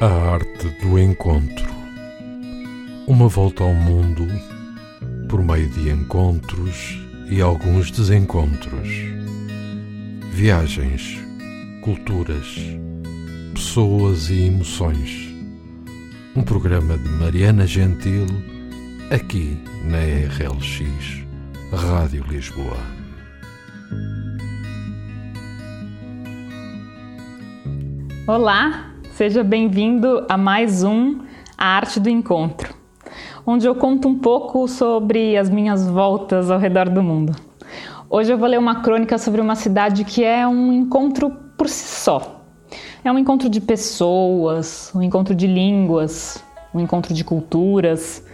A arte do encontro. Uma volta ao mundo por meio de encontros e alguns desencontros. Viagens, culturas, pessoas e emoções. Um programa de Mariana Gentil, aqui na RLX, Rádio Lisboa. Olá, seja bem-vindo a mais um A Arte do Encontro, onde eu conto um pouco sobre as minhas voltas ao redor do mundo. Hoje eu vou ler uma crônica sobre uma cidade que é um encontro por si só. É um encontro de pessoas, um encontro de línguas, um encontro de culturas,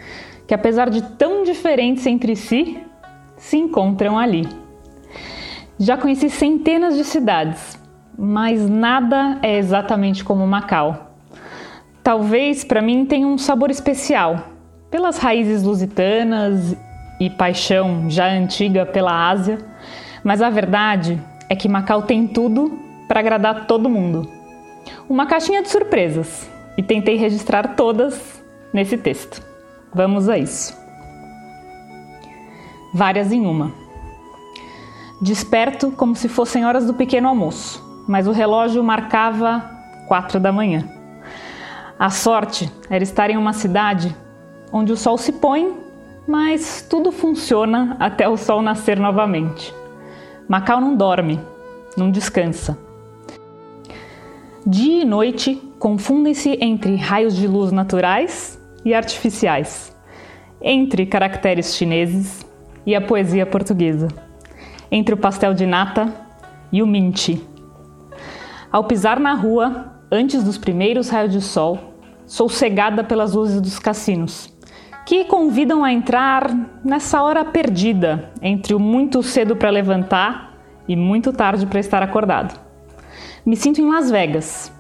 que apesar de tão diferentes entre si, se encontram ali. Já conheci centenas de cidades, mas nada é exatamente como Macau. Talvez para mim tenha um sabor especial, pelas raízes lusitanas e paixão já antiga pela Ásia, mas a verdade é que Macau tem tudo para agradar todo mundo. Uma caixinha de surpresas e tentei registrar todas nesse texto. Vamos a isso. Várias em uma. Desperto como se fossem horas do pequeno almoço mas o relógio marcava quatro da manhã. A sorte era estar em uma cidade onde o sol se põe, mas tudo funciona até o sol nascer novamente. Macau não dorme, não descansa. Dia e noite confundem-se entre raios de luz naturais e artificiais, entre caracteres chineses e a poesia portuguesa, entre o pastel de nata e o minti. Ao pisar na rua, antes dos primeiros raios de sol, sou cegada pelas luzes dos cassinos, que convidam a entrar nessa hora perdida entre o muito cedo para levantar e muito tarde para estar acordado. Me sinto em Las Vegas.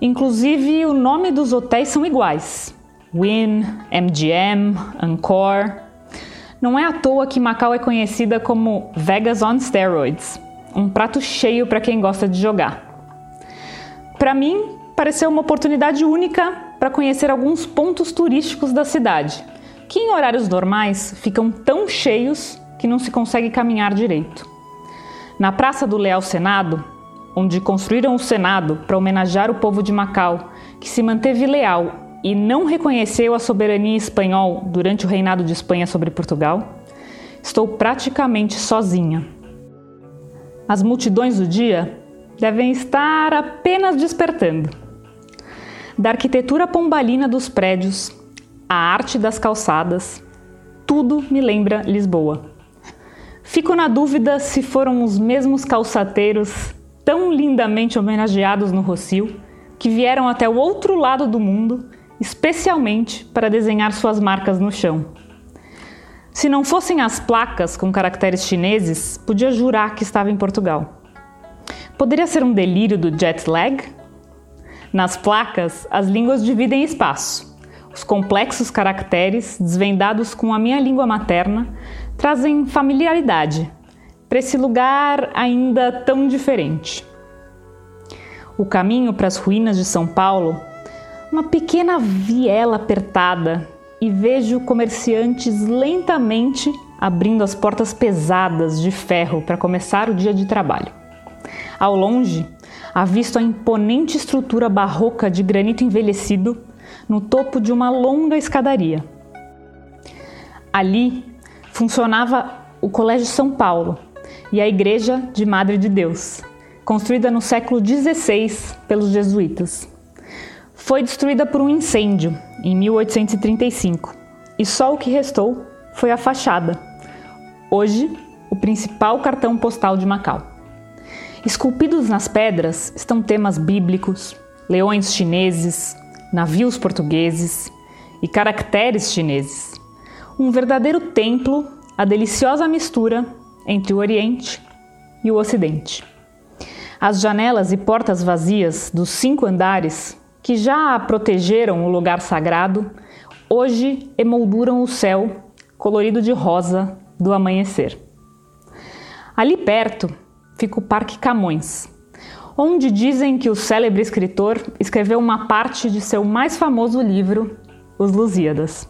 Inclusive, o nome dos hotéis são iguais: Wynn, MGM, Encore. Não é à toa que Macau é conhecida como Vegas on Steroids um prato cheio para quem gosta de jogar. Para mim, pareceu uma oportunidade única para conhecer alguns pontos turísticos da cidade, que em horários normais ficam tão cheios que não se consegue caminhar direito. Na Praça do Leal Senado, onde construíram o Senado para homenagear o povo de Macau, que se manteve leal e não reconheceu a soberania espanhol durante o reinado de Espanha sobre Portugal, estou praticamente sozinha. As multidões do dia devem estar apenas despertando. Da arquitetura pombalina dos prédios, a arte das calçadas, tudo me lembra Lisboa. Fico na dúvida se foram os mesmos calçateiros tão lindamente homenageados no Rocio que vieram até o outro lado do mundo especialmente para desenhar suas marcas no chão. Se não fossem as placas com caracteres chineses, podia jurar que estava em Portugal. Poderia ser um delírio do jet lag? Nas placas, as línguas dividem espaço. Os complexos caracteres, desvendados com a minha língua materna, trazem familiaridade para esse lugar ainda tão diferente. O caminho para as ruínas de São Paulo, uma pequena viela apertada, e vejo comerciantes lentamente abrindo as portas pesadas de ferro para começar o dia de trabalho. Ao longe, avisto a imponente estrutura barroca de granito envelhecido no topo de uma longa escadaria. Ali funcionava o Colégio São Paulo e a Igreja de Madre de Deus, construída no século XVI pelos jesuítas. Foi destruída por um incêndio em 1835 e só o que restou foi a fachada, hoje o principal cartão postal de Macau. Esculpidos nas pedras estão temas bíblicos, leões chineses, navios portugueses e caracteres chineses. Um verdadeiro templo, a deliciosa mistura entre o Oriente e o Ocidente. As janelas e portas vazias dos cinco andares, que já protegeram o lugar sagrado, hoje emolduram o céu colorido de rosa do amanhecer. Ali perto fica o Parque Camões, onde dizem que o célebre escritor escreveu uma parte de seu mais famoso livro, Os Lusíadas.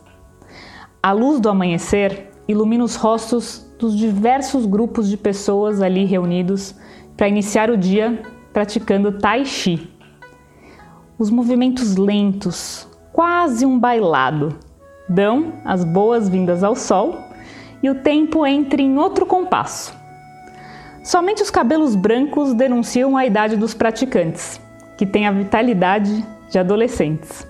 A luz do amanhecer ilumina os rostos dos diversos grupos de pessoas ali reunidos para iniciar o dia praticando Tai Chi. Os movimentos lentos, quase um bailado, dão as boas-vindas ao sol e o tempo entra em outro compasso. Somente os cabelos brancos denunciam a idade dos praticantes, que têm a vitalidade de adolescentes.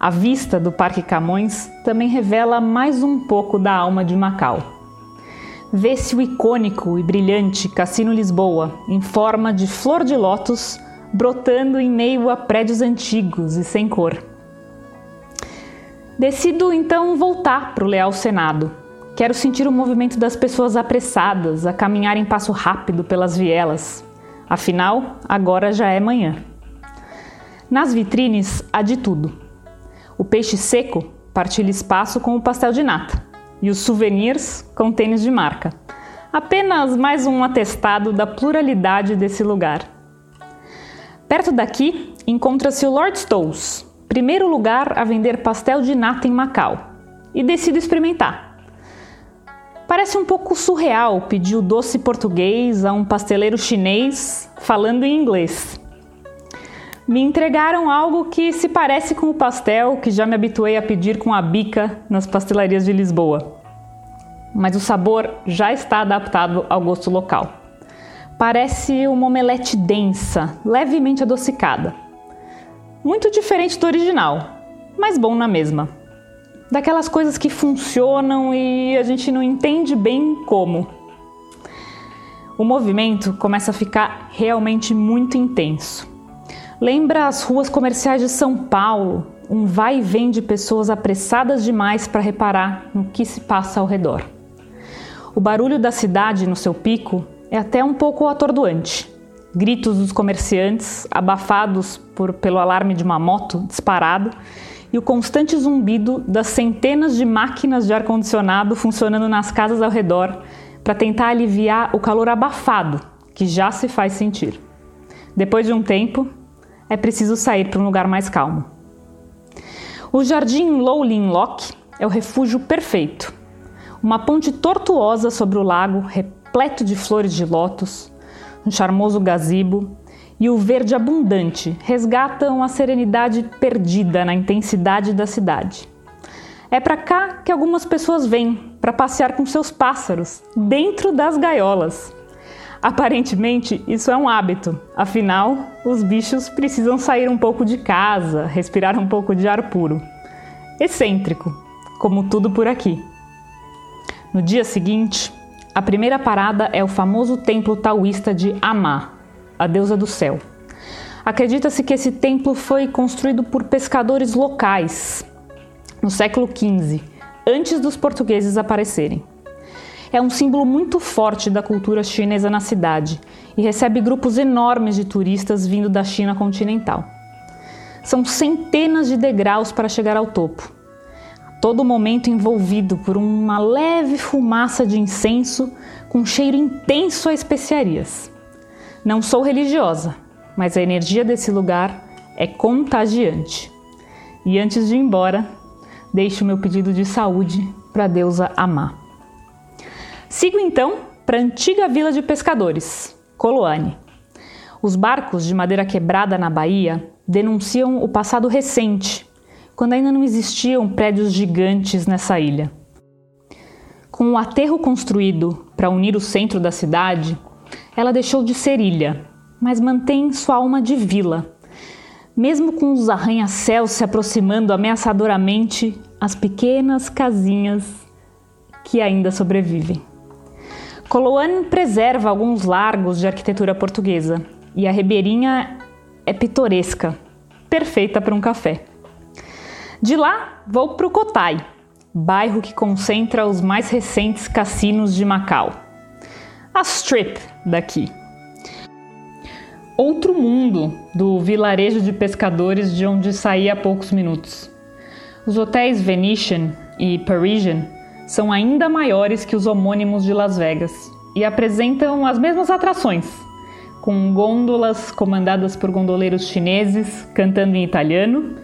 A vista do Parque Camões também revela mais um pouco da alma de Macau. Vê-se o icônico e brilhante Cassino Lisboa, em forma de flor de lótus, brotando em meio a prédios antigos e sem cor. Decido então voltar para o Leal Senado. Quero sentir o movimento das pessoas apressadas a caminhar em passo rápido pelas vielas. Afinal, agora já é manhã. Nas vitrines há de tudo. O peixe seco partilha espaço com o pastel de nata e os souvenirs com tênis de marca. Apenas mais um atestado da pluralidade desse lugar. Perto daqui encontra-se o Lord Stowes, primeiro lugar a vender pastel de nata em Macau, e decido experimentar. Parece um pouco surreal pedir o doce português a um pasteleiro chinês falando em inglês. Me entregaram algo que se parece com o pastel que já me habituei a pedir com a bica nas pastelarias de Lisboa. Mas o sabor já está adaptado ao gosto local. Parece uma omelete densa, levemente adocicada muito diferente do original, mas bom na mesma. Daquelas coisas que funcionam e a gente não entende bem como. O movimento começa a ficar realmente muito intenso. Lembra as ruas comerciais de São Paulo, um vai e vem de pessoas apressadas demais para reparar no que se passa ao redor. O barulho da cidade no seu pico é até um pouco atordoante gritos dos comerciantes, abafados por, pelo alarme de uma moto disparado, e o constante zumbido das centenas de máquinas de ar-condicionado funcionando nas casas ao redor para tentar aliviar o calor abafado que já se faz sentir. Depois de um tempo, é preciso sair para um lugar mais calmo. O Jardim Lowlin Lock é o refúgio perfeito. Uma ponte tortuosa sobre o lago, repleto de flores de lótus, um charmoso gazebo e o verde abundante resgatam a serenidade perdida na intensidade da cidade. É para cá que algumas pessoas vêm para passear com seus pássaros dentro das gaiolas. Aparentemente, isso é um hábito, afinal, os bichos precisam sair um pouco de casa, respirar um pouco de ar puro. Excêntrico, como tudo por aqui. No dia seguinte, a primeira parada é o famoso templo taoísta de Amá, a deusa do céu. Acredita-se que esse templo foi construído por pescadores locais no século XV, antes dos portugueses aparecerem. É um símbolo muito forte da cultura chinesa na cidade e recebe grupos enormes de turistas vindo da China continental. São centenas de degraus para chegar ao topo todo momento envolvido por uma leve fumaça de incenso com cheiro intenso a especiarias. Não sou religiosa, mas a energia desse lugar é contagiante. E antes de ir embora, deixo meu pedido de saúde para a deusa Amá. Sigo então para a antiga vila de pescadores, Coloane. Os barcos de madeira quebrada na Bahia denunciam o passado recente quando ainda não existiam prédios gigantes nessa ilha. Com o aterro construído para unir o centro da cidade, ela deixou de ser ilha, mas mantém sua alma de vila. Mesmo com os arranha-céus se aproximando ameaçadoramente, as pequenas casinhas que ainda sobrevivem. Coloane preserva alguns largos de arquitetura portuguesa e a ribeirinha é pitoresca, perfeita para um café. De lá, vou para o Cotai, bairro que concentra os mais recentes cassinos de Macau. A Strip daqui. Outro mundo do vilarejo de pescadores de onde saí há poucos minutos. Os hotéis Venetian e Parisian são ainda maiores que os homônimos de Las Vegas e apresentam as mesmas atrações, com gôndolas comandadas por gondoleiros chineses cantando em italiano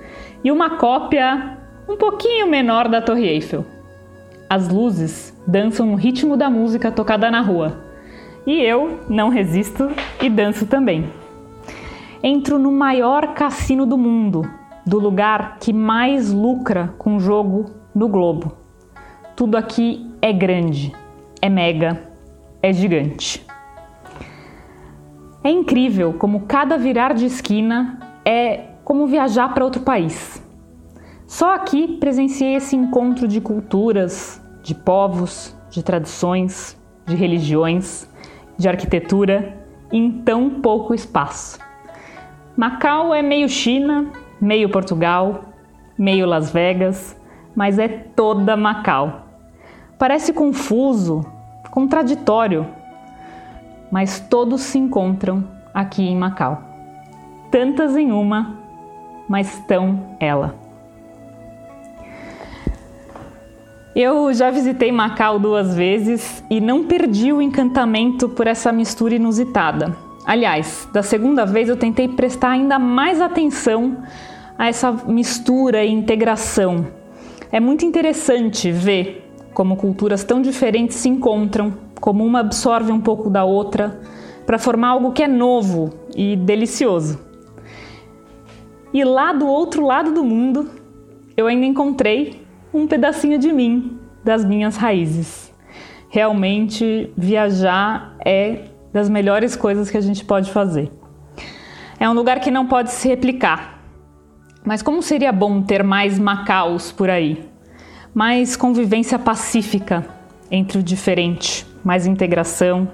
e uma cópia um pouquinho menor da Torre Eiffel. As luzes dançam no ritmo da música tocada na rua. E eu não resisto e danço também. Entro no maior cassino do mundo, do lugar que mais lucra com jogo no globo. Tudo aqui é grande, é mega, é gigante. É incrível como cada virar de esquina é como viajar para outro país. Só aqui presenciei esse encontro de culturas, de povos, de tradições, de religiões, de arquitetura em tão pouco espaço. Macau é meio China, meio Portugal, meio Las Vegas, mas é toda Macau. Parece confuso, contraditório, mas todos se encontram aqui em Macau. Tantas em uma, mas tão ela. Eu já visitei Macau duas vezes e não perdi o encantamento por essa mistura inusitada. Aliás, da segunda vez eu tentei prestar ainda mais atenção a essa mistura e integração. É muito interessante ver como culturas tão diferentes se encontram, como uma absorve um pouco da outra, para formar algo que é novo e delicioso. E lá do outro lado do mundo, eu ainda encontrei um pedacinho de mim, das minhas raízes. Realmente, viajar é das melhores coisas que a gente pode fazer. É um lugar que não pode se replicar. Mas como seria bom ter mais Macaus por aí? Mais convivência pacífica entre o diferente, mais integração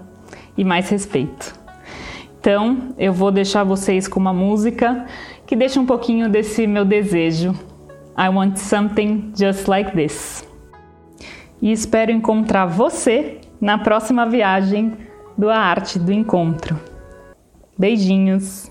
e mais respeito. Então, eu vou deixar vocês com uma música que deixa um pouquinho desse meu desejo I want something just like this. E espero encontrar você na próxima viagem do A Arte do Encontro. Beijinhos!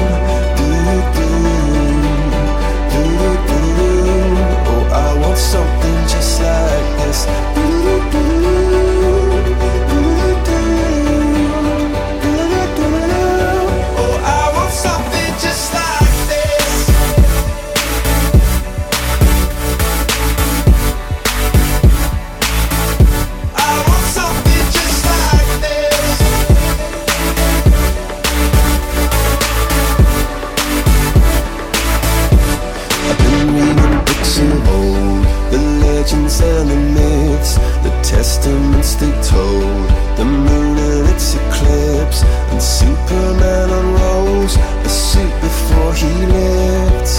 distant toll. The moon and its eclipse, and Superman unrolls the suit before he lived.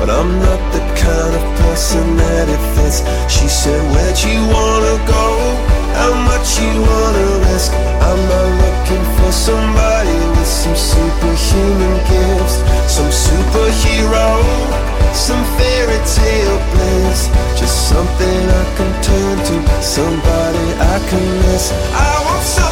But I'm not the kind of person that it fits. She said, Where'd you wanna go? How much you wanna risk? I'm not somebody with some superhuman gifts, some superhero, some fairy tale bliss. Just something I can turn to, somebody I can miss. I want some.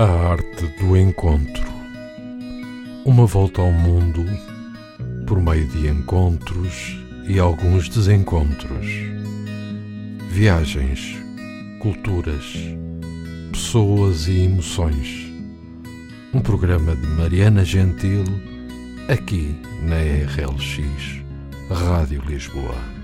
A arte do encontro. Uma volta ao mundo por meio de encontros e alguns desencontros. Viagens, culturas, pessoas e emoções. Um programa de Mariana Gentil, aqui na RLX, Rádio Lisboa.